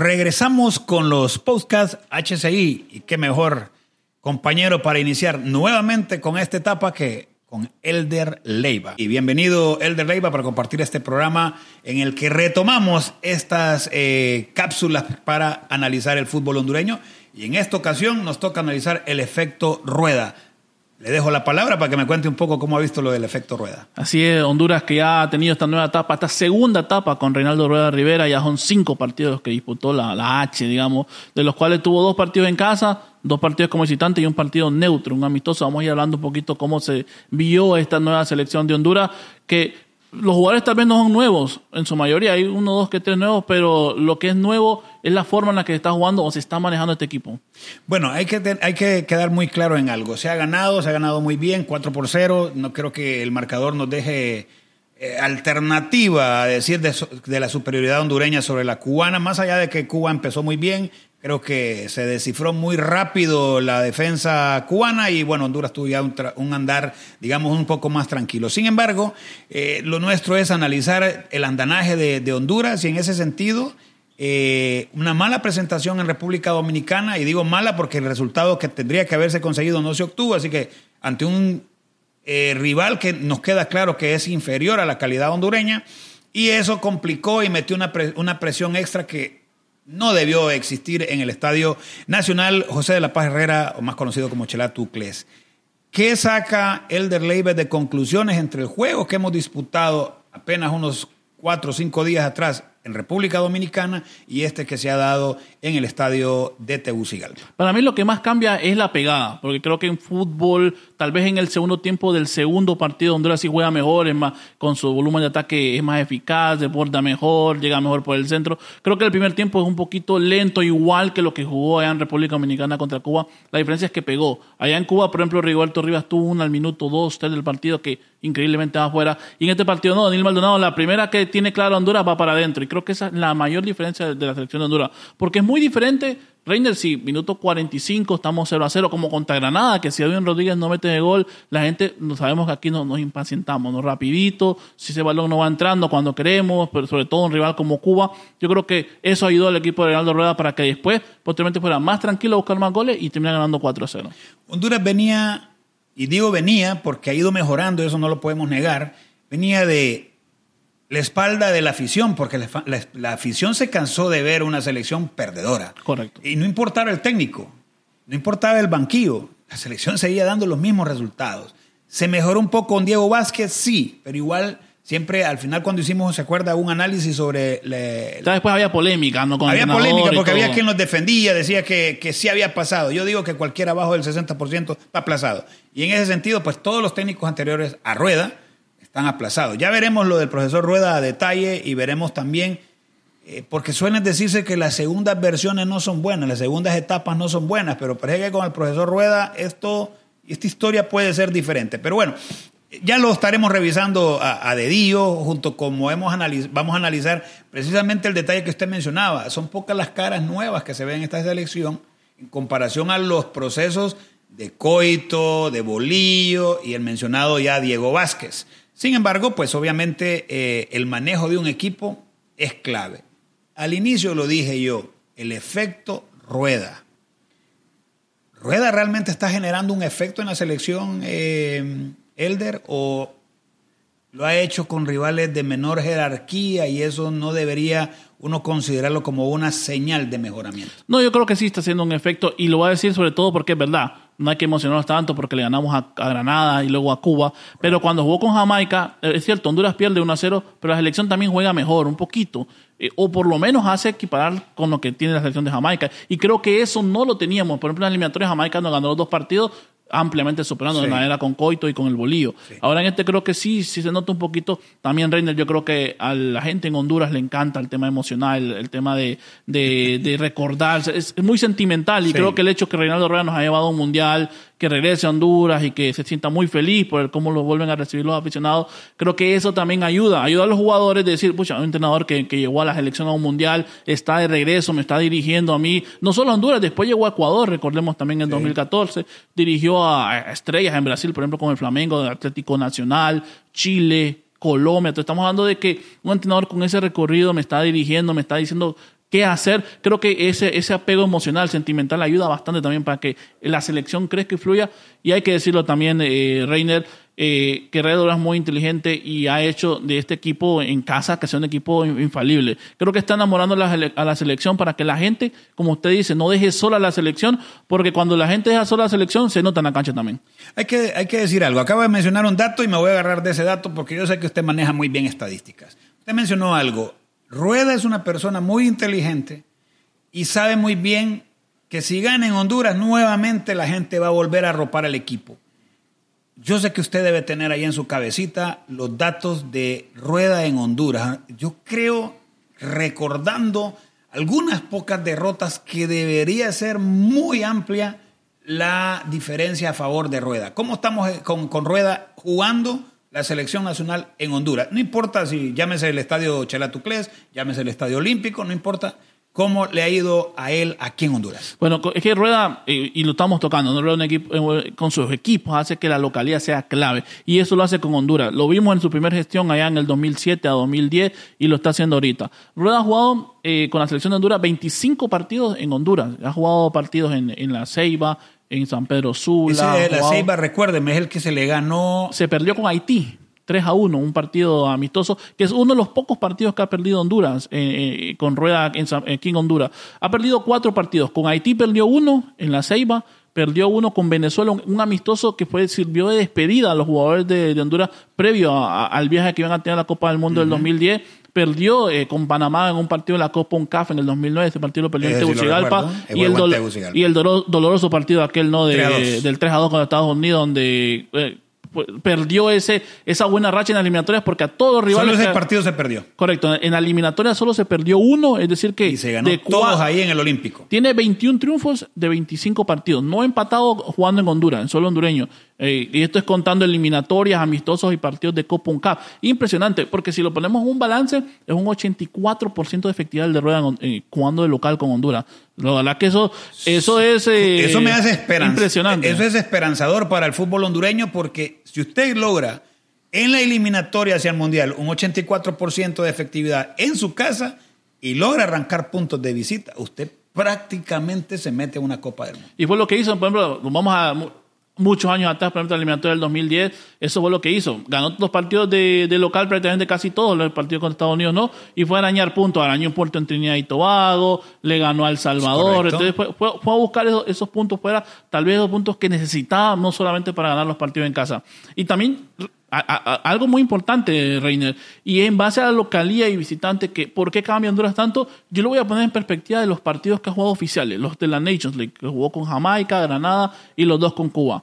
Regresamos con los podcasts HCI y qué mejor compañero para iniciar nuevamente con esta etapa que con Elder Leiva. Y bienvenido Elder Leiva para compartir este programa en el que retomamos estas eh, cápsulas para analizar el fútbol hondureño y en esta ocasión nos toca analizar el efecto rueda. Le dejo la palabra para que me cuente un poco cómo ha visto lo del efecto Rueda. Así es, Honduras que ya ha tenido esta nueva etapa, esta segunda etapa con Reinaldo Rueda Rivera, ya son cinco partidos que disputó la, la H, digamos, de los cuales tuvo dos partidos en casa, dos partidos como visitante y un partido neutro, un amistoso. Vamos a ir hablando un poquito cómo se vio esta nueva selección de Honduras, que los jugadores tal vez no son nuevos, en su mayoría hay uno, dos, que tres nuevos, pero lo que es nuevo es la forma en la que está jugando o se está manejando este equipo. Bueno, hay que, hay que quedar muy claro en algo. Se ha ganado, se ha ganado muy bien, 4 por 0. No creo que el marcador nos deje eh, alternativa a decir de, de la superioridad hondureña sobre la cubana, más allá de que Cuba empezó muy bien, Creo que se descifró muy rápido la defensa cubana y bueno, Honduras tuvo ya un, andar, digamos, un poco más tranquilo. Sin embargo, eh, lo nuestro es analizar el andanaje de, Honduras y en ese sentido, eh, una mala presentación en República Dominicana, y digo mala porque el resultado que tendría que haberse conseguido no se obtuvo, así que ante un eh, rival que nos queda claro que es inferior a la calidad hondureña, y eso complicó y metió una, una presión extra que no debió existir en el Estadio Nacional José de la Paz Herrera, o más conocido como Chelá Tucles. ¿Qué saca Elder Leiber de conclusiones entre el juego que hemos disputado apenas unos cuatro o cinco días atrás en República Dominicana y este que se ha dado en el estadio de Tegucigalpa. Para mí lo que más cambia es la pegada, porque creo que en fútbol, tal vez en el segundo tiempo del segundo partido, Honduras sí juega mejor, es más, con su volumen de ataque es más eficaz, desborda mejor, llega mejor por el centro. Creo que el primer tiempo es un poquito lento, igual que lo que jugó allá en República Dominicana contra Cuba. La diferencia es que pegó. Allá en Cuba, por ejemplo, Rigoberto Rivas tuvo un al minuto dos, tres del partido que increíblemente va afuera. Y en este partido no, Daniel Maldonado, la primera que tiene claro Honduras va para adentro. Y creo que esa es la mayor diferencia de la selección de Honduras. Porque es muy diferente, Reiner, si minuto 45 estamos 0 a 0, como contra Granada, que si Edwin Rodríguez no mete de gol, la gente, sabemos que aquí nos, nos impacientamos, ¿no? Rapidito, si ese balón no va entrando cuando queremos, pero sobre todo un rival como Cuba. Yo creo que eso ayudó al equipo de Reinaldo Rueda para que después, posteriormente, fuera más tranquilo a buscar más goles y termina ganando 4 a 0. Honduras venía y digo venía porque ha ido mejorando, eso no lo podemos negar, venía de la espalda de la afición, porque la, afición se cansó de ver una selección perdedora. Correcto. Y no importaba el técnico, no importaba el banquillo, la selección seguía dando los mismos resultados. ¿Se mejoró un poco con Diego Vázquez? Sí, pero igual siempre al final cuando hicimos, ¿se acuerda? Un análisis sobre... después había polémica, ¿no? había polémica porque había quien nos defendía, decía que, que sí había pasado. Yo digo que cualquiera abajo del 60% está aplazado. Y en ese sentido, pues todos los técnicos anteriores a Rueda están aplazados. Ya veremos lo del profesor Rueda a detalle y veremos también, eh, porque suelen decirse que las segundas versiones no son buenas, las segundas etapas no son buenas, pero parece que con el profesor Rueda esto, esta historia puede ser diferente. Pero bueno, ya lo estaremos revisando a, dedillo, junto como hemos vamos a analizar precisamente el detalle que usted mencionaba. Son pocas las caras nuevas que se ven en esta selección en comparación a los procesos de Coito, de Bolillo y el mencionado ya Diego Vázquez. Sin embargo, pues obviamente eh, el manejo de un equipo es clave. Al inicio lo dije yo, el efecto rueda. ¿Rueda realmente está generando un efecto en la selección eh, Elder o lo ha hecho con rivales de menor jerarquía y eso no debería uno considerarlo como una señal de mejoramiento. No, yo creo que sí está haciendo un efecto y lo voy a decir sobre todo porque es verdad. No hay que emocionarnos tanto porque le ganamos a, Granada y luego a Cuba. Pero cuando jugó con Jamaica, eh, es cierto, Honduras pierde 1 a 0, pero la selección también juega mejor, un poquito. Eh, o por lo menos hace equiparar con lo que tiene la selección de Jamaica. Y creo que eso no lo teníamos. Por ejemplo, en la eliminatoria Jamaica nos ganó los dos partidos, ampliamente superando de manera con Coito y con el Bolillo. Ahora en este creo que sí, sí se nota un poquito. También Reiner, yo creo que a la gente en Honduras le encanta el tema emocional, el, tema de, de, de recordar. Es, muy sentimental y creo que el hecho que Reinaldo Rueda nos ha llevado a un mundial, que regrese a Honduras y que se sienta muy feliz por cómo lo vuelven a recibir los aficionados, creo que eso también ayuda. Ayuda a los jugadores de decir, pucha, un entrenador que, que llegó a la selección a un mundial, está de regreso, me está dirigiendo a mí. No solo a Honduras, después llegó a Ecuador, recordemos también en 2014, dirigió a estrellas en Brasil, por ejemplo, con el Flamengo, el Atlético Nacional, Chile, Colombia. Entonces estamos hablando de que un entrenador con ese recorrido me está dirigiendo, me está diciendo qué hacer. Creo que ese, ese apego emocional, sentimental, ayuda bastante también para que la selección crezca y fluya. Y hay que decirlo también, eh, Reiner, eh, que Red es muy inteligente y ha hecho de este equipo en casa que sea un equipo infalible. Creo que está enamorando a la selección para que la gente, como usted dice, no deje sola la selección, porque cuando la gente deja sola la selección, se nota en la cancha también. Hay que, hay que decir algo. Acaba de mencionar un dato y me voy a agarrar de ese dato porque yo sé que usted maneja muy bien estadísticas. Usted mencionó algo. Rueda es una persona muy inteligente y sabe muy bien que si gana en Honduras, nuevamente la gente va a volver a arropar al equipo. Yo sé que usted debe tener ahí en su cabecita los datos de rueda en Honduras. Yo creo, recordando algunas pocas derrotas, que debería ser muy amplia la diferencia a favor de rueda. ¿Cómo estamos eh, con, con rueda jugando? La selección nacional en Honduras. No importa si llámese el estadio Chelatuclés, llámese el estadio olímpico, no importa cómo le ha ido a él aquí en Honduras. Bueno, es que Rueda, eh, y lo estamos tocando, ¿no? un equipo, eh, con sus equipos hace que la localidad sea clave. Y eso lo hace con Honduras. Lo vimos en su primera gestión allá en el 2007 a 2010 y lo está haciendo ahorita. Rueda ha jugado eh, con la selección de Honduras 25 partidos en Honduras. Ha jugado partidos en, en La Ceiba, en San Pedro Sula. Ese de La Ceiba, recuérdeme, es el que se le ganó. Se perdió con Haití. 3 a 1, un partido amistoso, que es uno de los pocos partidos que ha perdido Honduras eh, eh, con rueda en, aquí en Honduras. Ha perdido cuatro partidos. Con Haití perdió uno en la Ceiba, perdió uno con Venezuela, un, amistoso que fue, sirvió de despedida a los jugadores de, Honduras previo al viaje que iban a tener a la Copa del Mundo del 2010 perdió eh, con Panamá en un partido de la Copa UNCAF en el 2009, ese partido lo perdió en Tegucigalpa, y, el y el doloroso partido aquel no de, del 3 a 2 con Estados Unidos donde pues, perdió ese, esa buena racha en las eliminatorias porque a todos los rivales. Solo ese partido se perdió. Correcto. En la eliminatoria solo se perdió uno, es decir que. Y se ganó todos ahí en el Olímpico. Tiene 21 triunfos de 25 partidos. No empatado jugando en Honduras, en solo hondureño. Eh, y esto es contando eliminatorias, amistosos y partidos de Copa Cup. Impresionante, porque si lo ponemos en un balance, es un 84% de efectividad de rueda eh, jugando de local con Honduras. La verdad que eso, eso es. Eh, eso me hace Impresionante. Eso es esperanzador para el fútbol hondureño, porque si usted logra en la eliminatoria hacia el Mundial un 84% de efectividad en su casa y logra arrancar puntos de visita, usted prácticamente se mete a una Copa del Mundo. Y fue lo que hizo, por ejemplo, vamos a muchos años atrás, por ejemplo, la eliminatoria del 2010, eso fue lo que hizo. Ganó los partidos de, local, prácticamente casi todos, los partidos con Estados Unidos no, y fue a arañar puntos. Arañó un puerto en Trinidad y Tobago, le ganó a El Salvador. Entonces fue, a buscar esos, puntos fuera, tal vez esos puntos que necesitaba, no solamente para ganar los partidos en casa. Y también algo muy importante, Reiner, y en base a la localía y visitante, que ¿por qué cambia Honduras tanto? Yo lo voy a poner en perspectiva de los partidos que ha jugado oficiales, los de la Nations League, que jugó con Jamaica, Granada y los dos con Cuba.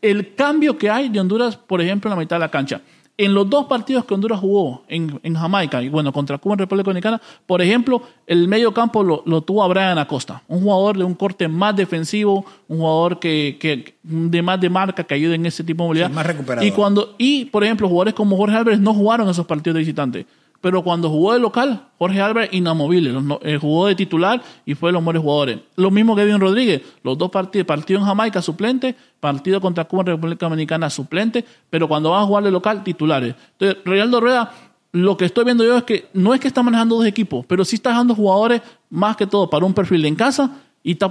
El cambio que hay de Honduras, por ejemplo, en la mitad de la cancha. En los dos partidos que Honduras jugó en, Jamaica y bueno, contra Cuba en República Dominicana, por ejemplo, el medio campo lo, tuvo a Brian Acosta, un jugador de un corte más defensivo, un jugador que, de más de marca que ayude en ese tipo de movilidad. más recuperado. Y cuando, y por ejemplo, jugadores como Jorge Álvarez no jugaron esos partidos de visitante pero cuando jugó de local, Jorge Álvarez inamovible, eh, jugó de titular y fue de los mejores jugadores. Lo mismo que Kevin Rodríguez, los dos partidos, partido en Jamaica suplente, partido contra Cuba en República Dominicana suplente, pero cuando va a jugar de local, titulares. Entonces, Realdo Rueda, lo que estoy viendo yo es que no es que está manejando dos equipos, pero sí está dejando jugadores más que todo para un perfil en casa y está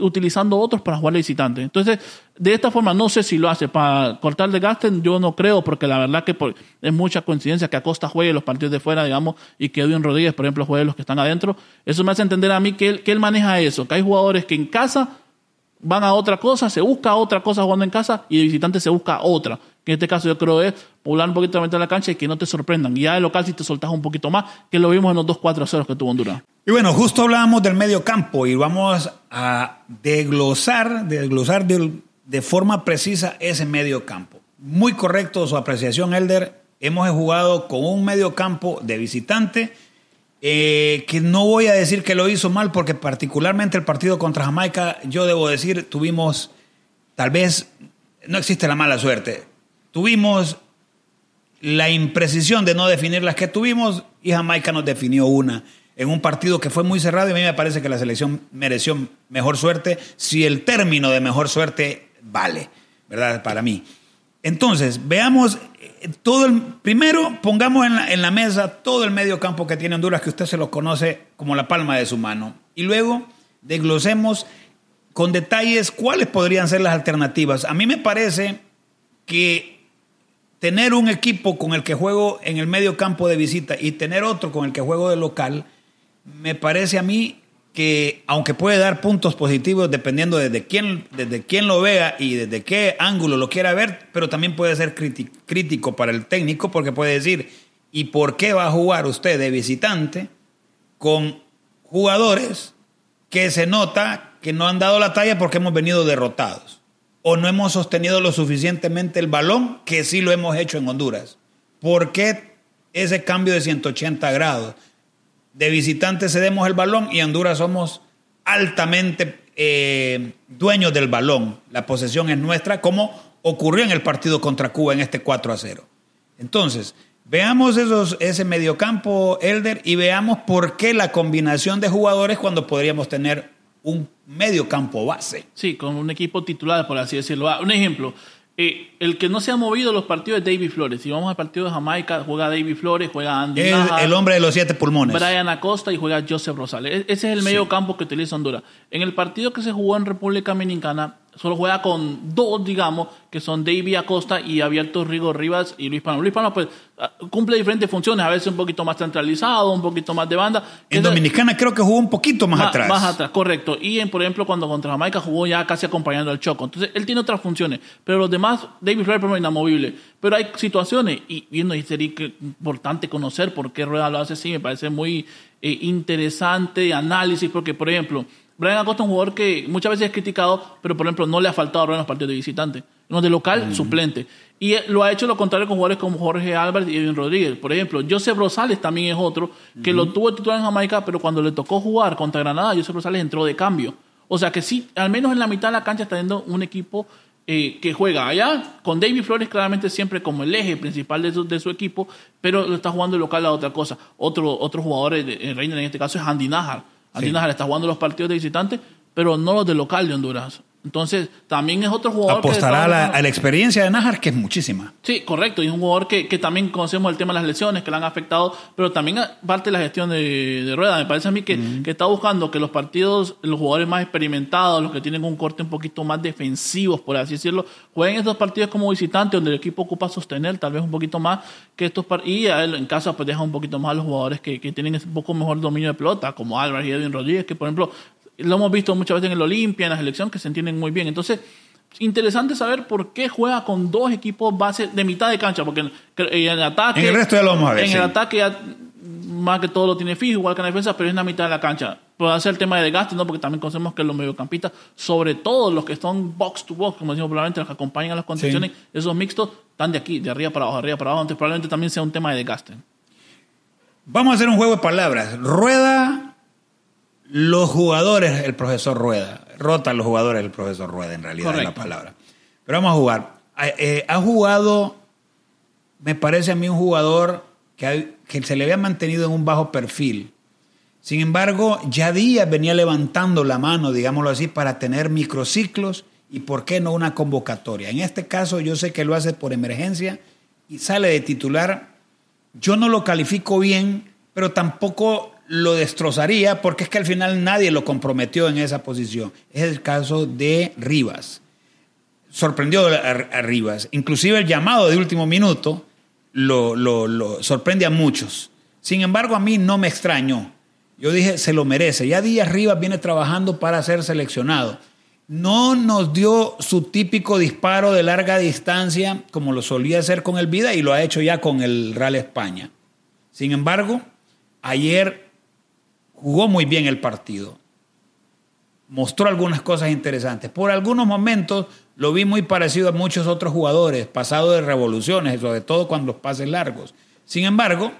utilizando otros para jugar visitante. Entonces, de esta forma, no sé si lo hace para cortar de gasto, yo no creo, porque la verdad que es mucha coincidencia que Acosta juegue los partidos de fuera, digamos, y que Edwin Rodríguez, por ejemplo, juegue los que están adentro. Eso me hace entender a mí que él, que él maneja eso, que hay jugadores que en casa van a otra cosa, se busca otra cosa jugando en casa y de visitante se busca otra. Que en este caso yo creo es poblar un poquito la mitad de la cancha y que no te sorprendan. Ya de local si te soltas un poquito más, que lo vimos en los 2-4 0 que tuvo Honduras. Y bueno, justo hablábamos del medio campo y vamos a desglosar, desglosar de, de forma precisa ese medio campo. Muy correcto su apreciación, Elder. Hemos jugado con un medio campo de visitante eh, que no voy a decir que lo hizo mal porque particularmente el partido contra Jamaica, yo debo decir, tuvimos, tal vez, no existe la mala suerte, tuvimos la imprecisión de no definir las que tuvimos y Jamaica nos definió una en un partido que fue muy cerrado y a mí me parece que la selección mereció mejor suerte si el término de mejor suerte vale, ¿verdad? Para mí. Entonces, veamos todo el, primero pongamos en la, en la mesa todo el medio campo que tiene Honduras, que usted se lo conoce como la palma de su mano. Y luego desglosemos con detalles cuáles podrían ser las alternativas. A mí me parece que tener un equipo con el que juego en el medio campo de visita y tener otro con el que juego de local, me parece a mí que aunque puede dar puntos positivos dependiendo desde quién, desde quién lo vea y desde qué ángulo lo quiera ver, pero también puede ser crítico para el técnico porque puede decir, ¿y por qué va a jugar usted de visitante con jugadores que se nota que no han dado la talla porque hemos venido derrotados? O no hemos sostenido lo suficientemente el balón, que sí lo hemos hecho en Honduras. ¿Por qué ese cambio de 180 grados? De visitante cedemos el balón y Honduras somos altamente eh, dueños del balón. La posesión es nuestra, como ocurrió en el partido contra Cuba en este 4 a 0. Entonces, veamos esos, ese mediocampo, Elder, y veamos por qué la combinación de jugadores cuando podríamos tener un mediocampo base. Sí, con un equipo titular, por así decirlo. Ah, un ejemplo, eh, el que no se ha movido los partidos es David Flores. Si vamos al partido de Jamaica, juega David Flores, juega Andy. Es el hombre de los siete pulmones. Brian Acosta y juega Joseph Rosales. E-, ese es el medio campo que utiliza Honduras. En el partido que se jugó en República Dominicana, solo juega con dos, digamos, que son David Acosta y abierto Rigo Rivas y Luis Pano. Luis Pano, pues, ah, cumple diferentes funciones, a veces un poquito más centralizado, un poquito más de banda. En Dominicana creo que jugó un poquito más, atrás. Más atrás, correcto. Y, en, por ejemplo, cuando contra Jamaica jugó ya casi acompañando al Choco. Entonces, él tiene otras funciones, pero los demás, David Flores, es inamovible. Pero hay situaciones, y viendo, y sería importante conocer por qué Rueda lo hace así, me parece muy eh, interesante análisis, porque, por ejemplo, Brian Acosta es un jugador que muchas veces es criticado, pero por ejemplo no le ha faltado en los partidos de visitante. No de local, suplente. Y lo ha hecho lo contrario con jugadores como Jorge Álvarez y Edwin Rodríguez. Por ejemplo, Joseph Rosales también es otro que lo tuvo titular en Jamaica, pero cuando le tocó jugar contra Granada, Joseph Rosales entró de cambio. O sea que sí, al menos en la mitad de la cancha está teniendo un equipo eh, que juega allá, con David Flores claramente siempre como el eje principal de su, de su equipo, pero lo está jugando local a otra cosa. Otro, otro jugador, el reina en este caso, es Andy Najar Andy sí. está jugando los partidos de visitante, pero no los de local de Honduras. Entonces, también es otro jugador Apostará a, la, experiencia de Nájar, que es muchísima. Sí, correcto. Y es un jugador que, que, también conocemos el tema de las lesiones, que le han afectado, pero también parte de la gestión de, de Rueda. Me parece a mí que, que, está buscando que los partidos, los jugadores más experimentados, los que tienen un corte un poquito más defensivos, por así decirlo, jueguen estos partidos como visitante, donde el equipo ocupa sostener tal vez un poquito más que estos partidos. Y a él en casa, pues deja un poquito más a los jugadores que, que tienen un poco mejor dominio de pelota, como Álvarez y Edwin Rodríguez, que por ejemplo lo hemos visto muchas veces en el Olimpia, en la selección, que se entienden muy bien. Entonces, interesante saber por qué juega con dos equipos base de mitad de cancha, porque en el ataque. En el resto ya lo vamos a ver. En el ataque ya más que todo lo tiene fijo, igual que en la defensa, pero es en la mitad de la cancha. Puede ser el tema de desgaste, ¿no? Porque también conocemos que los mediocampistas, sobre todo los que son box to box, como decimos probablemente, los que acompañan a las condiciones, esos mixtos, están de aquí, de arriba para abajo, de arriba para abajo. Entonces, probablemente también sea un tema de desgaste. Vamos a hacer un juego de palabras. Rueda los jugadores, el profesor Rueda. Rota los jugadores, el profesor Rueda, en realidad es la palabra. Pero vamos a jugar. Eh, ha jugado, me parece a mí, un jugador que, que se le había mantenido en un bajo perfil. Sin embargo, ya Díaz venía levantando la mano, digámoslo así, para tener microciclos y, ¿por qué no, una convocatoria? En este caso, yo sé que lo hace por emergencia y sale de titular. Yo no lo califico bien, pero tampoco lo destrozaría porque es que al final nadie lo comprometió en esa posición. Es el caso de Rivas. Sorprendió a, Rivas. Inclusive el llamado de último minuto lo, lo, sorprende a muchos. Sin embargo, a mí no me extrañó. Yo dije, se lo merece. Ya Díaz Rivas viene trabajando para ser seleccionado. No nos dio su típico disparo de larga distancia como lo solía hacer con el Vida y lo ha hecho ya con el Real España. Sin embargo, ayer jugó muy bien el partido. Mostró algunas cosas interesantes. Por algunos momentos lo vi muy parecido a muchos otros jugadores, pasado de revoluciones, sobre todo cuando los pases largos. Sin embargo,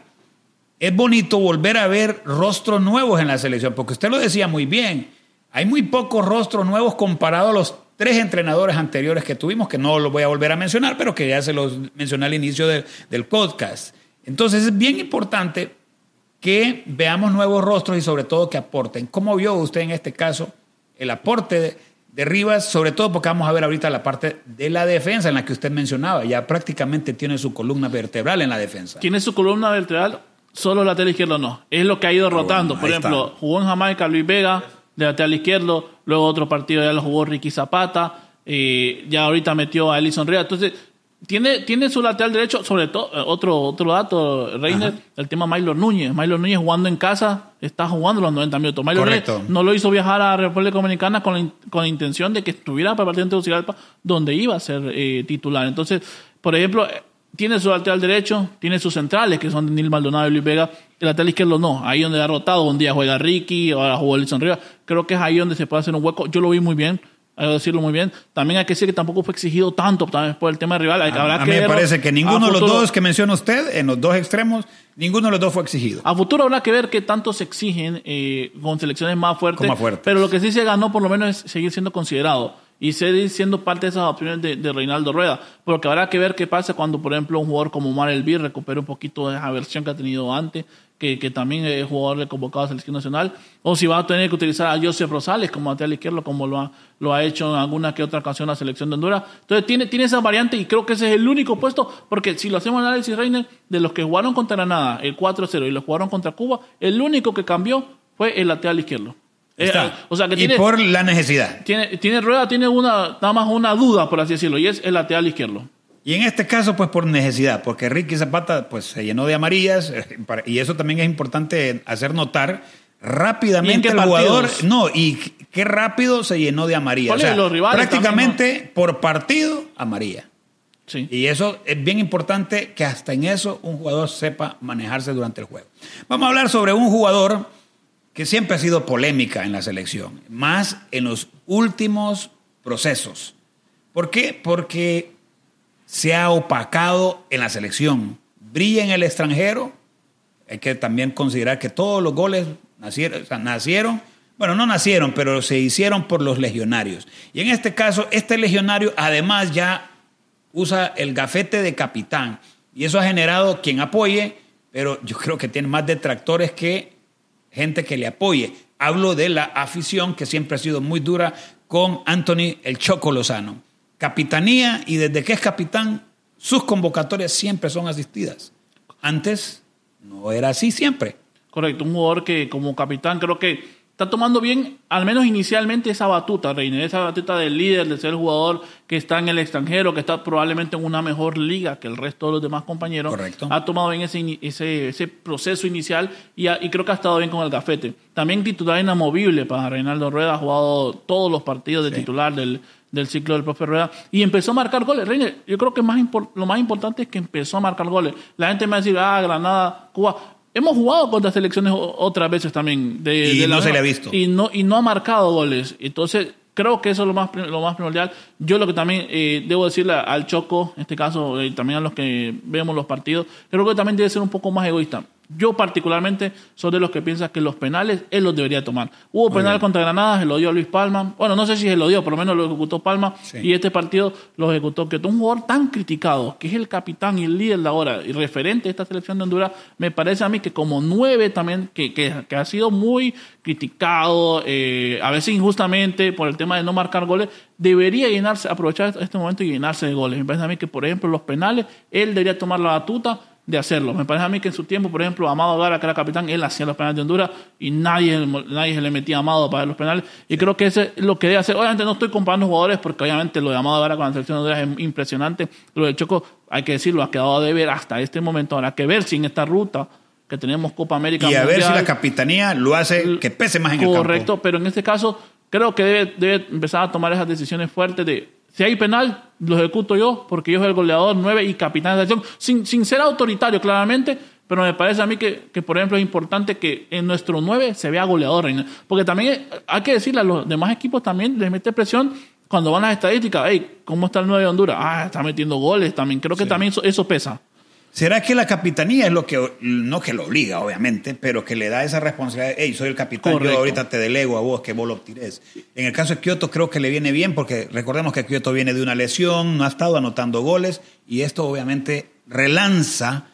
es bonito volver a ver rostros nuevos en la selección, porque usted lo decía muy bien. Hay muy pocos rostros nuevos comparado a los tres entrenadores anteriores que tuvimos, que no los voy a volver a mencionar, pero que ya se los mencioné al inicio del podcast. Entonces es bien importante que veamos nuevos rostros y sobre todo que aporten. ¿Cómo vio usted en este caso el aporte de Rivas, sobre todo porque vamos a ver ahorita la parte de la defensa en la que usted mencionaba. Ya prácticamente tiene su columna vertebral en la defensa. Tiene su columna vertebral, solo lateral izquierdo no. Es lo que ha ido rotando. bueno, Por ejemplo, está. jugó en Jamaica Luis Vega, de lateral izquierdo. Luego otro partido ya lo jugó Ricky Zapata. eh, ya ahorita metió a Elison Rea. Entonces, tiene, tiene su lateral derecho, sobre todo, eh, otro, otro dato, Reiner, el tema Maylor Núñez. Maylor Núñez jugando en casa, está jugando los 90 minutos. Maylor Correcto. Núñez no lo hizo viajar a República Dominicana con la, in- con la intención de que estuviera para el partido de Tegucigalpa, donde iba a ser eh, titular. Entonces, por ejemplo, eh, tiene su lateral derecho, tiene sus centrales, que son Nil Maldonado y Luis Vega. El lateral izquierdo no, ahí donde ha rotado. Un día juega Ricky, ahora jugó Elson Rivas. Creo que es ahí donde se puede hacer un hueco. Yo lo vi muy bien, hay que decirlo muy bien. También hay que decir que tampoco fue exigido tanto también por el tema rival. Hay- habrá A que mí me parece que ninguno de los dos que menciona usted, en los dos extremos, ninguno de los dos fue exigido. A futuro habrá que ver qué tanto se exigen eh, con selecciones más fuertes, más fuertes. Pero lo que sí se ganó, por lo menos, es seguir siendo considerado y seguir siendo parte de esas opciones de, Reinaldo Rueda. Porque habrá que ver qué pasa cuando, por ejemplo, un jugador como Omar Elvir recupere un poquito de esa versión que ha tenido antes, que, que también es jugador de convocado a selección nacional, o si va a tener que utilizar a Joseph Rosales como lateral izquierdo, como lo ha, lo ha hecho en alguna que otra ocasión la selección de Honduras. Entonces tiene, tiene esa variante y creo que ese es el único puesto, porque si lo hacemos análisis, Reiner, de los que jugaron contra Granada, el 4-0, y los jugaron contra Cuba, el único que cambió fue el lateral izquierdo. Eh, Está. o sea que y tiene, por la necesidad. tiene, tiene rueda, tiene una, nada más una duda, por así decirlo, y es el lateral izquierdo. Y en este caso, pues por necesidad, porque Ricky Zapata pues, se llenó de amarillas, eh, y eso también es importante hacer notar. ¿Y en Rápidamente el jugador. No, y qué rápido se llenó de amarilla. O sea, los rivales prácticamente por partido, amarilla. Sí. Y eso es bien importante que hasta en eso un jugador sepa manejarse durante el juego. Vamos a hablar sobre un jugador que siempre ha sido polémica en la selección, más en los últimos procesos. ¿Por qué? Porque se ha opacado en la selección. Brilla en el extranjero. Hay que también considerar que todos los goles nacieron, bueno, no nacieron, pero se hicieron por los legionarios. Y en este caso, este legionario además ya usa el gafete de capitán. Y eso ha generado quien apoye, pero yo creo que tiene más detractores que gente que le apoye. Hablo de la afición que siempre ha sido muy dura con Anthony el Choco Lozano. Capitanía y desde que es capitán, sus convocatorias siempre son asistidas. Antes no era así siempre. Correcto, un jugador que como capitán creo que está tomando bien, al menos inicialmente, esa batuta, Reiner, esa batuta del líder, de ser el jugador que está en el extranjero, que está probablemente en una mejor liga que el resto de los demás compañeros. Correcto. Ha tomado bien ese, ese, ese proceso inicial y, ha- y creo que ha estado bien con el gafete. También titular inamovible para Reinaldo Rueda, ha jugado todos los partidos de Sí. titular del, del ciclo del profe Rueda y empezó a marcar goles. Reiner, yo creo que más lo más importante es que empezó a marcar goles. La gente me va a decir, ah, Granada, Cuba. Hemos jugado contra selecciones otras veces también. De, Y de la no se misma- le ha visto. Y no, y no ha marcado goles. Entonces, creo que eso es lo más, lo más primordial. Yo lo que también eh, debo decirle al Choco, en este caso, eh, también a los que vemos los partidos, creo que también debe ser un poco más egoísta. Yo particularmente soy de los que piensan que los penales él los debería tomar. Hubo penal bien. contra Granada, se lo dio a Luis Palma. Bueno, no sé si se lo dio, por lo menos lo ejecutó Palma. Sí. Y este partido lo ejecutó que un jugador tan criticado, que es el capitán y el líder de ahora, y referente de esta selección de Honduras, me parece a mí que como nueve también, que, que, que ha sido muy criticado, eh, a veces injustamente por el tema de no marcar goles, debería llenarse, aprovechar este momento y llenarse de goles. Me parece a mí que, por ejemplo, los penales, él debería tomar la batuta de hacerlo. Me parece a mí que en su tiempo, por ejemplo, Amado Gara, que era capitán, él hacía los penales de Honduras y nadie, nadie se le metía a Amado para los penales. Y creo que ese es lo que debe hacer. Obviamente no estoy comparando jugadores porque obviamente lo de Amado Gara con la selección de Honduras es impresionante. Lo de Choco, hay que decirlo, ha quedado de ver hasta este momento. Habrá que ver si en esta ruta que tenemos Copa América Y a ver si la capitanía lo hace que pese más en el Correcto, campo. pero en este caso creo que debe, debe empezar a tomar esas decisiones fuertes de si hay penal, lo ejecuto yo, porque yo soy el goleador 9 y capitán de la selección, sin, sin ser autoritario claramente, pero me parece a mí que, que, por ejemplo, es importante que en nuestro 9 se vea goleador, porque también hay que decirle a los demás equipos también les mete presión cuando van las estadísticas, hey, ¿cómo está el 9 de Honduras? Ah, está metiendo goles también, creo que también eso, eso pesa. ¿Será que la capitanía es lo que, no que lo obliga, obviamente, pero que le da esa responsabilidad? Hey, soy el capitán, Correcto. yo ahorita te delego a vos que vos lo tires. En el caso de Kioto creo que le viene bien porque recordemos que Kioto viene de una lesión, no ha estado anotando goles y esto obviamente relanza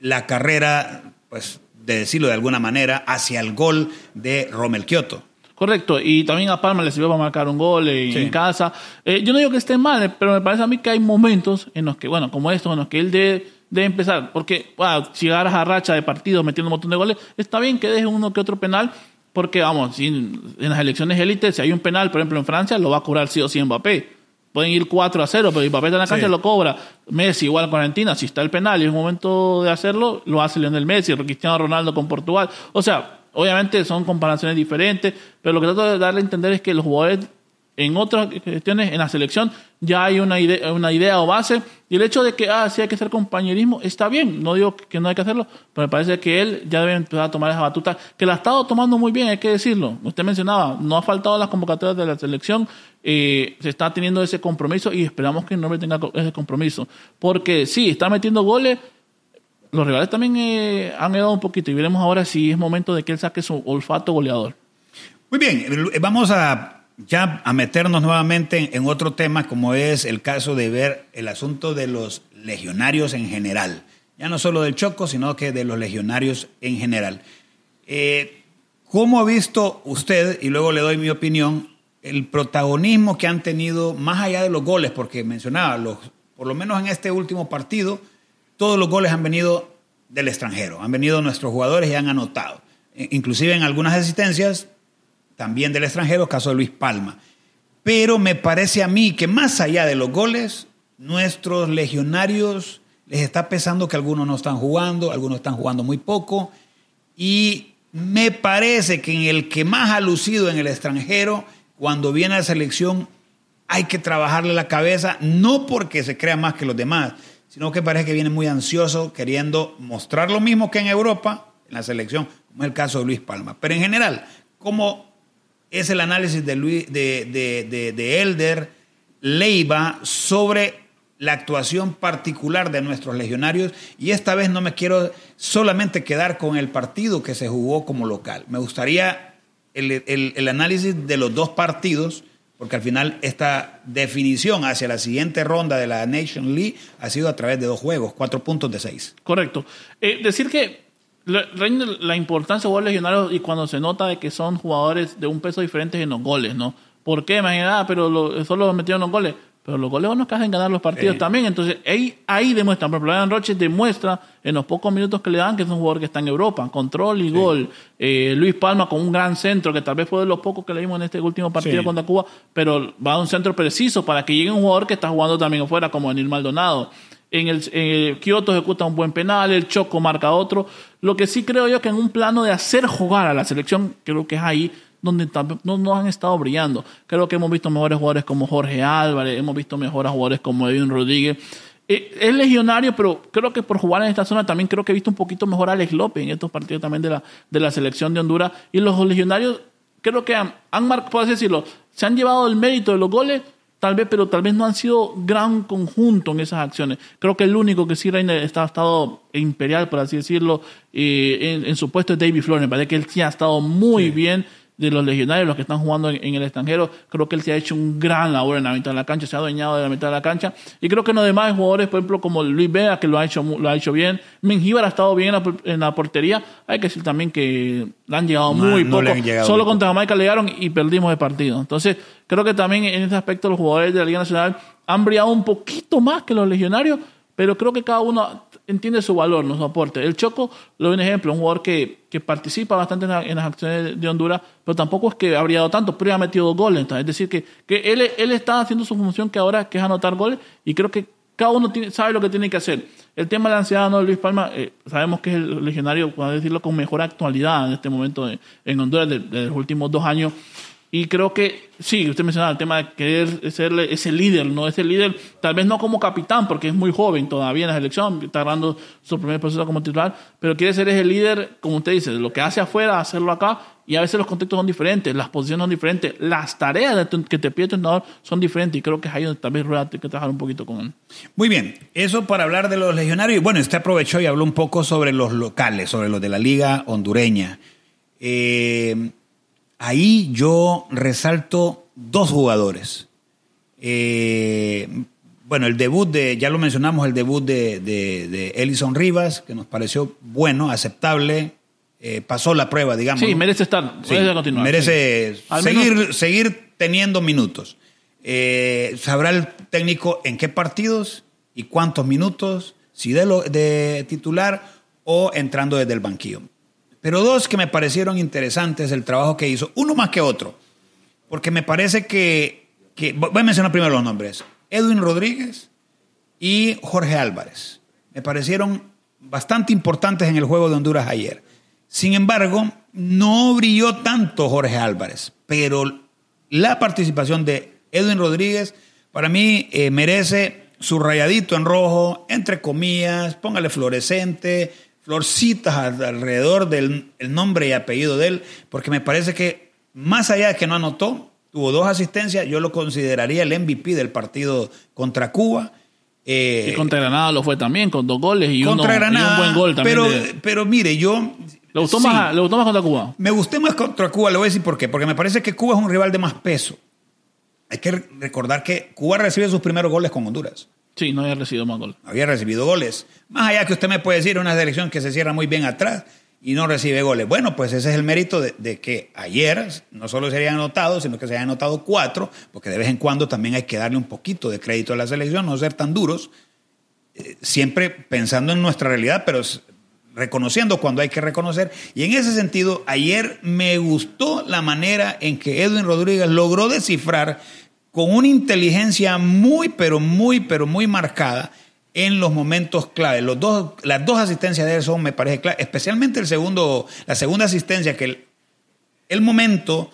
la carrera, pues de decirlo de alguna manera, hacia el gol de Romel Kioto. Correcto, y también a Palma le sirvió para marcar un gol en, Sí. casa. Eh, yo no digo que esté mal, eh, pero me parece a mí que hay momentos en los que, bueno, como estos, en los que él debe, debe empezar. Porque, bueno, si agarras a racha de partidos metiendo un montón de goles, está bien que deje uno que otro penal, porque, vamos, si en en las elecciones élites, si hay un penal, por ejemplo, en Francia, lo va a cobrar sí o sí Mbappé. Pueden ir 4 a 0, pero Mbappé está en la cancha Sí. lo cobra. Messi igual con Argentina, si está el penal y es un momento de hacerlo, lo hace Lionel Messi, Cristiano Ronaldo con Portugal. O sea, obviamente son comparaciones diferentes, pero lo que trato de darle a entender es que los jugadores en otras cuestiones, en la selección, ya hay una idea, una idea o base. Y el hecho de que, ah, sí hay que hacer compañerismo, está bien. No digo que no hay que hacerlo, pero me parece que él ya debe empezar a tomar esa batuta, que la ha estado tomando muy bien, hay que decirlo. Usted mencionaba, no ha faltado las convocatorias de la selección, eh, se está teniendo ese compromiso y esperamos que no tenga ese compromiso. Porque sí, está metiendo goles, los rivales también eh, han ayudado un poquito y veremos ahora si es momento de que él saque su olfato goleador. Muy bien, eh, vamos a ya a meternos nuevamente en, otro tema, como es el caso de ver el asunto de los legionarios en general. Ya no solo del Choco, sino que de los legionarios en general. Eh, ¿Cómo ha visto usted, y luego le doy mi opinión, el protagonismo que han tenido más allá de los goles? Porque mencionaba, los, por lo menos en este último partido, todos los goles han venido del extranjero, han venido nuestros jugadores y han anotado. Eh, Inclusive en algunas asistencias también del extranjero, caso de Luis Palma. Pero me parece a mí que más allá de los goles, nuestros legionarios les está pesando que algunos no están jugando, algunos están jugando muy poco. Y me parece que en el que más ha lucido en el extranjero, cuando viene a la selección, hay que trabajarle la cabeza, no porque se crea más que los demás, sino que parece que viene muy ansioso, queriendo mostrar lo mismo que en Europa, en la selección, como es el caso de Luis Palma. Pero en general, ¿cómo es el análisis de, Elder Leiva sobre la actuación particular de nuestros legionarios? Y esta vez no me quiero solamente quedar con el partido que se jugó como local. Me gustaría el análisis de los dos partidos porque al final esta definición hacia la siguiente ronda de la Nation League ha sido a través de dos juegos, cuatro puntos de seis. Correcto. Eh, decir que la, reina la importancia de jugar legionarios y cuando se nota de que son jugadores de un peso diferente en los goles, ¿no? ¿Por qué? Imagínate, ah, pero lo, solo metieron los goles. Pero los goles los que hacen ganar los partidos Sí. también. Entonces, ahí, ahí demuestran. Por ejemplo, Brian Roche demuestra en los pocos minutos que le dan que es un jugador que está en Europa. Control y gol. Eh, Luis Palma con un gran centro, que tal vez fue de los pocos que le vimos en este último partido Sí. contra Cuba, pero va a un centro preciso para que llegue un jugador que está jugando también afuera, como Daniel Maldonado. En el, en Kioto ejecuta un buen penal, el Choco marca otro. Lo que sí creo yo que en un plano de hacer jugar a la selección, creo que es ahí donde no, no han estado brillando. Creo que hemos visto mejores jugadores como Jorge Álvarez, hemos visto mejores jugadores como Edwin Rodríguez. Eh, es legionario, pero creo que por jugar en esta zona también creo que he visto un poquito mejor a Alex López en estos partidos también de la, de la selección de Honduras. Y los legionarios creo que han, han marcado, puedo así decirlo, se han llevado el mérito de los goles, tal vez, pero tal vez no han sido gran conjunto en esas acciones. Creo que el único que sí Reina está ha estado imperial, por así decirlo, eh, en, en su puesto es David Flores. Me parece que él sí ha estado muy bien de los legionarios, los que están jugando en, en el extranjero. Creo que él se ha hecho un gran labor en la mitad de la cancha, se ha adueñado de la mitad de la cancha. Y creo que los demás jugadores, por ejemplo, como Luis Vega, que lo ha hecho, lo ha hecho bien. Mengíbar ha estado bien en la, en la portería. Hay que decir también que le han llegado No, muy no poco. llegado Solo contra Jamaica le llegaron y perdimos el partido. Entonces, creo que también en este aspecto los jugadores de la Liga Nacional han brillado un poquito más que los legionarios, pero creo que cada uno entiende su valor, no su aporte. El Choco lo doy un ejemplo, un jugador que, que participa bastante en, la- en las acciones de Honduras, pero tampoco es que ha brillado tanto, pero ya ha metido goles. Entonces, es decir, que, que él, él está haciendo su función que ahora que es anotar goles y creo que cada uno tiene- sabe lo que tiene que hacer. El tema de la ansiedad, ¿no? Luis Palma, eh, sabemos que es el legionario, puedo decirlo, con mejor actualidad en este momento de- en Honduras de los últimos dos años. Y creo que, sí, usted mencionaba el tema de querer ser ese líder, ¿no? Ese líder, tal vez no como capitán, porque es muy joven todavía en la selección, está dando su primer proceso como titular, pero quiere ser ese líder, como usted dice, de lo que hace afuera, hacerlo acá, y a veces los contextos son diferentes, las posiciones son diferentes, las tareas que te pide tu entrenador son diferentes, y creo que es ahí donde vez Rueda tiene que trabajar un poquito con él. Muy bien, eso para hablar de los legionarios. Bueno, usted aprovechó y habló un poco sobre los locales, sobre los de la liga hondureña. Eh, ahí yo resalto dos jugadores. Eh, bueno, el debut de, ya lo mencionamos, el debut de, de, de Ellison Rivas, que nos pareció bueno, aceptable, eh, pasó la prueba, digamos. Sí, ¿no? merece estar, Sí, merece continuar. merece sí. Seguir, menos- seguir teniendo minutos. Eh, sabrá el técnico en qué partidos y cuántos minutos, si de, lo- de titular o entrando desde el banquillo. Pero dos que me parecieron interesantes el trabajo que hizo, uno más que otro, porque me parece que, que voy a mencionar primero los nombres, Edwin Rodríguez y Jorge Álvarez. Me parecieron bastante importantes en el juego de Honduras ayer. Sin embargo, no brilló tanto Jorge Álvarez, pero la participación de Edwin Rodríguez para mí eh, merece su rayadito en rojo, entre comillas, póngale fluorescente, florcitas al- alrededor del el nombre y apellido de él, porque me parece que más allá de que no anotó, tuvo dos asistencias, yo lo consideraría el MVP del partido contra Cuba. Eh, Y contra Granada lo fue también, con dos goles y, uno- un buen gol también. Pero, de- pero mire, yo. ¿Le, gustó sí, más, ¿Le gustó más contra Cuba? Me gusté más contra Cuba, le voy a decir por qué. Porque me parece que Cuba es un rival de más peso. Hay que re- recordar que Cuba recibe sus primeros goles con Honduras. Sí, no había recibido más gol. Había recibido goles. Más allá que usted me puede decir, una selección que se cierra muy bien atrás y no recibe goles. Bueno, pues ese es el mérito de, que ayer no solo se hayan anotado, sino que se hayan anotado cuatro, porque de vez en cuando también hay que darle un poquito de crédito a la selección, no ser tan duros eh, siempre pensando en nuestra realidad, pero reconociendo cuando hay que reconocer. Y en ese sentido, ayer me gustó la manera en que Edwin Rodríguez logró descifrar con una inteligencia muy, pero muy, pero muy marcada en los momentos clave. Los dos, las dos asistencias de él son, me parece, clave, especialmente el segundo, la segunda asistencia, que el, el momento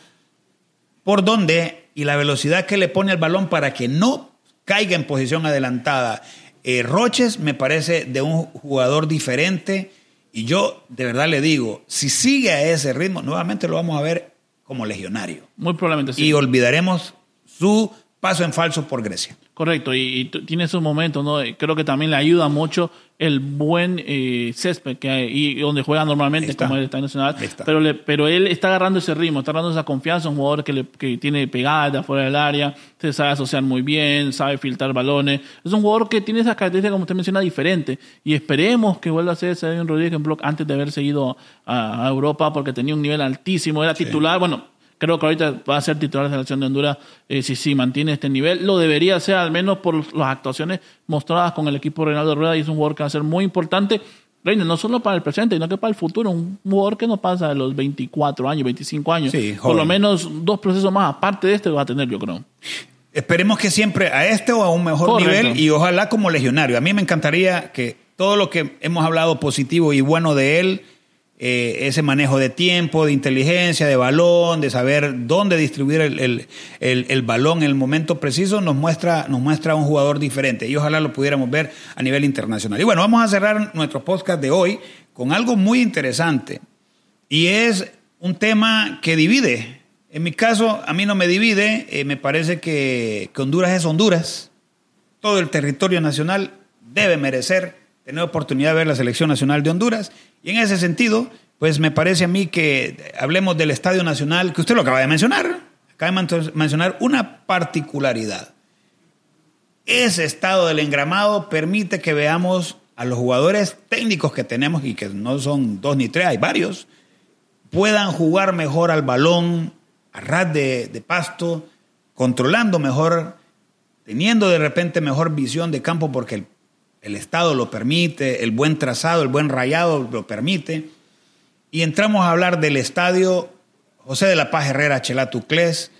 por donde y la velocidad que le pone al balón para que no caiga en posición adelantada. Eh, Roches me parece de un jugador diferente y yo de verdad le digo, si sigue a ese ritmo, nuevamente lo vamos a ver como legionario Muy probablemente sí. y olvidaremos su paso en falso por Grecia. Correcto, y, y tiene esos momentos, ¿no? Creo que también le ayuda mucho el buen eh, césped que hay y donde juega normalmente, está. como el Estadio Nacional. Está. Pero, le- pero él está agarrando ese ritmo, está agarrando esa confianza, un jugador que, le- que tiene pegada de afuera del área, se sabe asociar muy bien, sabe filtrar balones. Es un jugador que tiene esas características, como usted menciona, diferentes. Y esperemos que vuelva a ser ese Edwin Rodríguez en block antes de haber seguido a, a Europa, porque tenía un nivel altísimo, era titular, bueno. Creo que ahorita va a ser titular de la selección de Honduras eh, si sí mantiene este nivel. Lo debería ser al menos por las actuaciones mostradas con el equipo de Reinaldo Rueda y es un jugador que va a ser muy importante. Reina, no solo para el presente, sino que para el futuro. Un jugador que no pasa de los 24 años, 25 años. Sí, por lo menos dos procesos más, aparte de este, va a tener, yo creo. Esperemos que siempre a este o a un mejor Correcto. nivel y ojalá como legionario. A mí me encantaría que todo lo que hemos hablado positivo y bueno de él, eh, ese manejo de tiempo, de inteligencia, de balón, de saber dónde distribuir el, balón en el momento preciso, nos muestra, nos muestra un jugador diferente y ojalá lo pudiéramos ver a nivel internacional. Y bueno, vamos a cerrar nuestro podcast de hoy con algo muy interesante y es un tema que divide. En mi caso, a mí no me divide, eh, me parece que, que Honduras es Honduras. Todo el territorio nacional debe merecer tener oportunidad de ver la selección nacional de Honduras. Y en ese sentido, pues me parece a mí que hablemos del Estadio Nacional, que usted lo acaba de mencionar. Acaba de mencionar una particularidad. Ese estado del engramado permite que veamos a los jugadores técnicos que tenemos, y que no son dos ni tres, hay varios, puedan jugar mejor al balón, a ras de, de pasto, controlando mejor, teniendo de repente mejor visión de campo porque el, el estado lo permite, el buen trazado, el buen rayado lo permite. Y entramos a hablar del estadio José de la Paz Herrera Chelatuclés.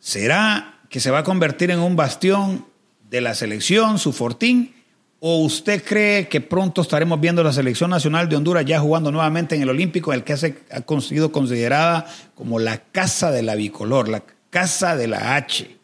¿Será que se va a convertir en un bastión de la selección, su fortín? ¿O usted cree que pronto estaremos viendo la selección nacional de Honduras ya jugando nuevamente en el Olímpico, el que ha sido considerada como la casa de la bicolor, la casa de la H?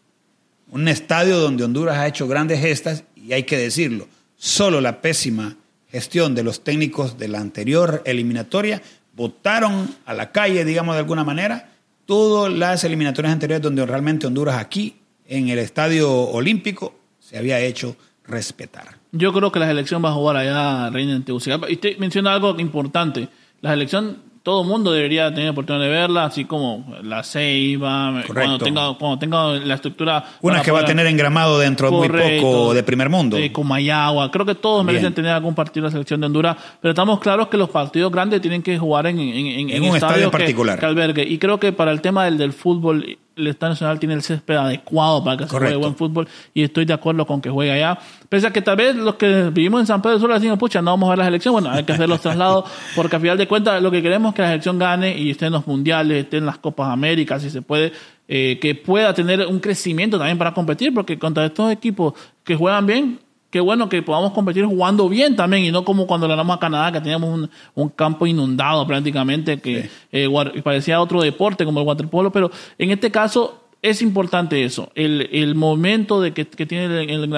Un estadio donde Honduras ha hecho grandes gestas y hay que decirlo, solo la pésima gestión de los técnicos de la anterior eliminatoria votaron a la calle, digamos de alguna manera, todas las eliminatorias anteriores donde realmente Honduras aquí, en el estadio olímpico, se había hecho respetar. Yo creo que la selección va a jugar allá Reina en Tegucigalpa. Y usted menciona algo importante. La selección todo el mundo debería tener oportunidad de verla, así como la Ceiba, cuando tenga, cuando tenga la estructura. Una que va a tener engramado dentro de muy poco de primer mundo. Eh, con Mayagua. Creo que todos merecen tener algún partido de la selección de Honduras, pero estamos claros que los partidos grandes tienen que jugar en, en, un estadio particular. Que albergue. Y creo que para el tema del, del fútbol el Estado Nacional tiene el césped adecuado para que se juegue buen fútbol y estoy de acuerdo con que juegue allá. Pese a que tal vez los que vivimos en San Pedro Sula decimos, pucha, no vamos a ver la selección, bueno, hay que hacer los traslados porque a final de cuentas lo que queremos es que la selección gane y esté en los mundiales, esté en las Copas Américas, si se puede, eh, que pueda tener un crecimiento también para competir, porque contra estos equipos que juegan bien, qué bueno que podamos competir jugando bien también y no como cuando ganamos a Canadá que teníamos un, campo inundado prácticamente que eh, parecía otro deporte como el waterpolo, pero en este caso es importante eso, el, el momento de que, tiene el, el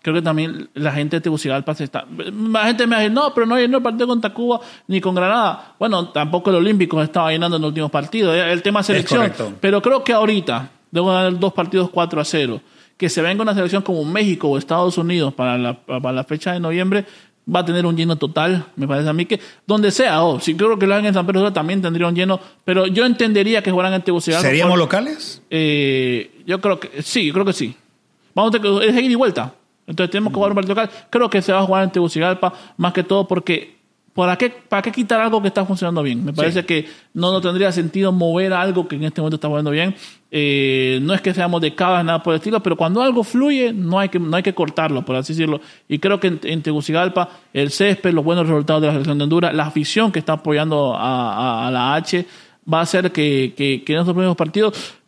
creo que también la gente de Tegucigalpa se está... La gente me dice, no, pero no hay el partido contra Cuba ni con Granada. Bueno, tampoco el Olímpico estaba llenando en los últimos partidos, el tema selección. Pero creo que ahorita, debo ganar dos partidos 4 a 0 que se venga una selección como México o Estados Unidos para la, para la fecha de noviembre, va a tener un lleno total, me parece a mí que donde sea, oh, si creo que lo hagan en San Pedro también tendría un lleno, pero yo entendería que jugaran en Tegucigalpa. ¿Seríamos locales? Eh, yo creo que sí, creo que sí. Vamos a es ir y vuelta. Entonces tenemos que jugar un partido local. Creo que se va a jugar en Tegucigalpa más que todo porque ¿Para qué, ¿Para qué quitar algo que está funcionando bien? Me parece que no, no tendría sentido mover algo que en este momento está funcionando bien. Eh, no es que seamos de cada nada por el estilo, pero cuando algo fluye, no hay que, no hay que cortarlo, por así decirlo. Y creo que en, Tegucigalpa, el césped, los buenos resultados de la selección de Honduras, la afición que está apoyando a, la H, va a hacer que, que, que en estos primeros partidos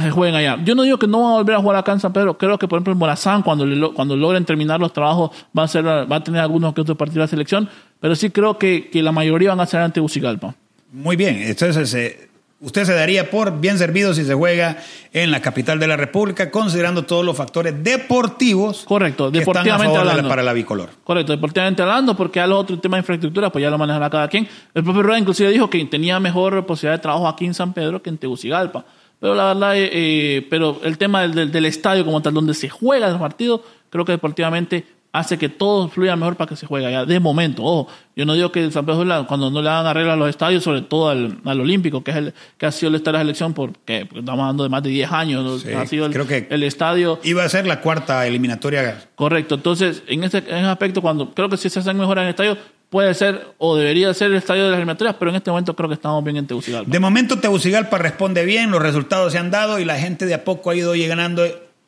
se jueguen allá. Yo no digo que no van a volver a jugar acá en San Pedro. Creo que, por ejemplo, en Morazán, cuando, cuando logren terminar los trabajos, va a, ser, va a tener algunos que otros partidos de la selección. Pero sí creo que, que la mayoría van a ser ante Ucigalpa. Muy bien. Entonces, eh, usted se daría por bien servido si se juega en la capital de la República, considerando todos los factores deportivos. Correcto, deportivamente hablando. para la bicolor. Correcto, deportivamente hablando, porque a los otros temas de infraestructura, pues ya lo manejará cada quien. El propio Rueda inclusive dijo que tenía mejor posibilidad de trabajo aquí en San Pedro que en Tegucigalpa. Pero la verdad, eh, eh, pero el tema del, del, estadio como tal, donde se juega el partido, creo que deportivamente hace que todo fluya mejor para que se juegue allá. De momento, ojo, yo no digo que el San Pedro cuando no le hagan arreglo a los estadios, sobre todo al, al Olímpico, que es el que ha sido el estadio de la selección, porque, estamos hablando de más de 10 años, ha sido el, creo que el estadio. Iba a ser la cuarta eliminatoria. Correcto, entonces, en ese, en ese aspecto, cuando creo que si se hacen mejoras en el estadio, puede ser o debería ser el estadio de las eliminatorias, pero en este momento creo que estamos bien en Tegucigalpa. De momento Tegucigalpa responde bien, los resultados se han dado y la gente de a poco ha ido llegando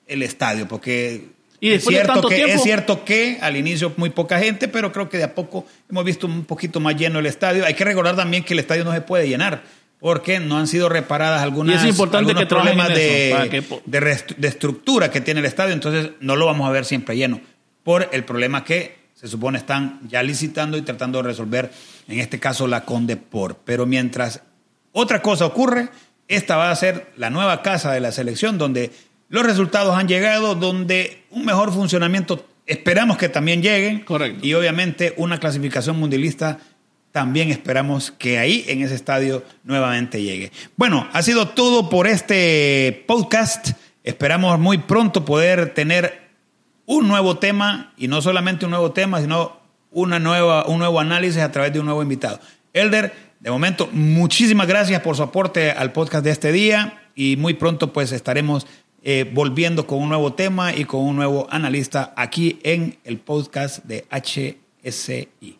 el estadio, porque es, cierto que, es cierto que al inicio muy poca gente, pero creo que de a poco hemos visto un poquito más lleno el estadio. Hay que recordar también que el estadio no se puede llenar porque no han sido reparadas algunas es importante que problemas de, de estructura que tiene el estadio, entonces no lo vamos a ver siempre lleno por el problema que se supone están ya licitando y tratando de resolver, en este caso la Condepor. Pero mientras otra cosa ocurre, esta va a ser la nueva casa de la selección donde los resultados han llegado, donde un mejor funcionamiento esperamos que también llegue. Correcto. Y obviamente una clasificación mundialista también esperamos que ahí en ese estadio nuevamente llegue. Bueno, ha sido todo por este podcast. Esperamos muy pronto poder tener un nuevo tema, y no solamente un nuevo tema, sino una nueva, un nuevo análisis a través de un nuevo invitado. Elder, de momento, muchísimas gracias por su aporte al podcast de este día y muy pronto pues estaremos eh, volviendo con un nuevo tema y con un nuevo analista aquí en el podcast de HSI.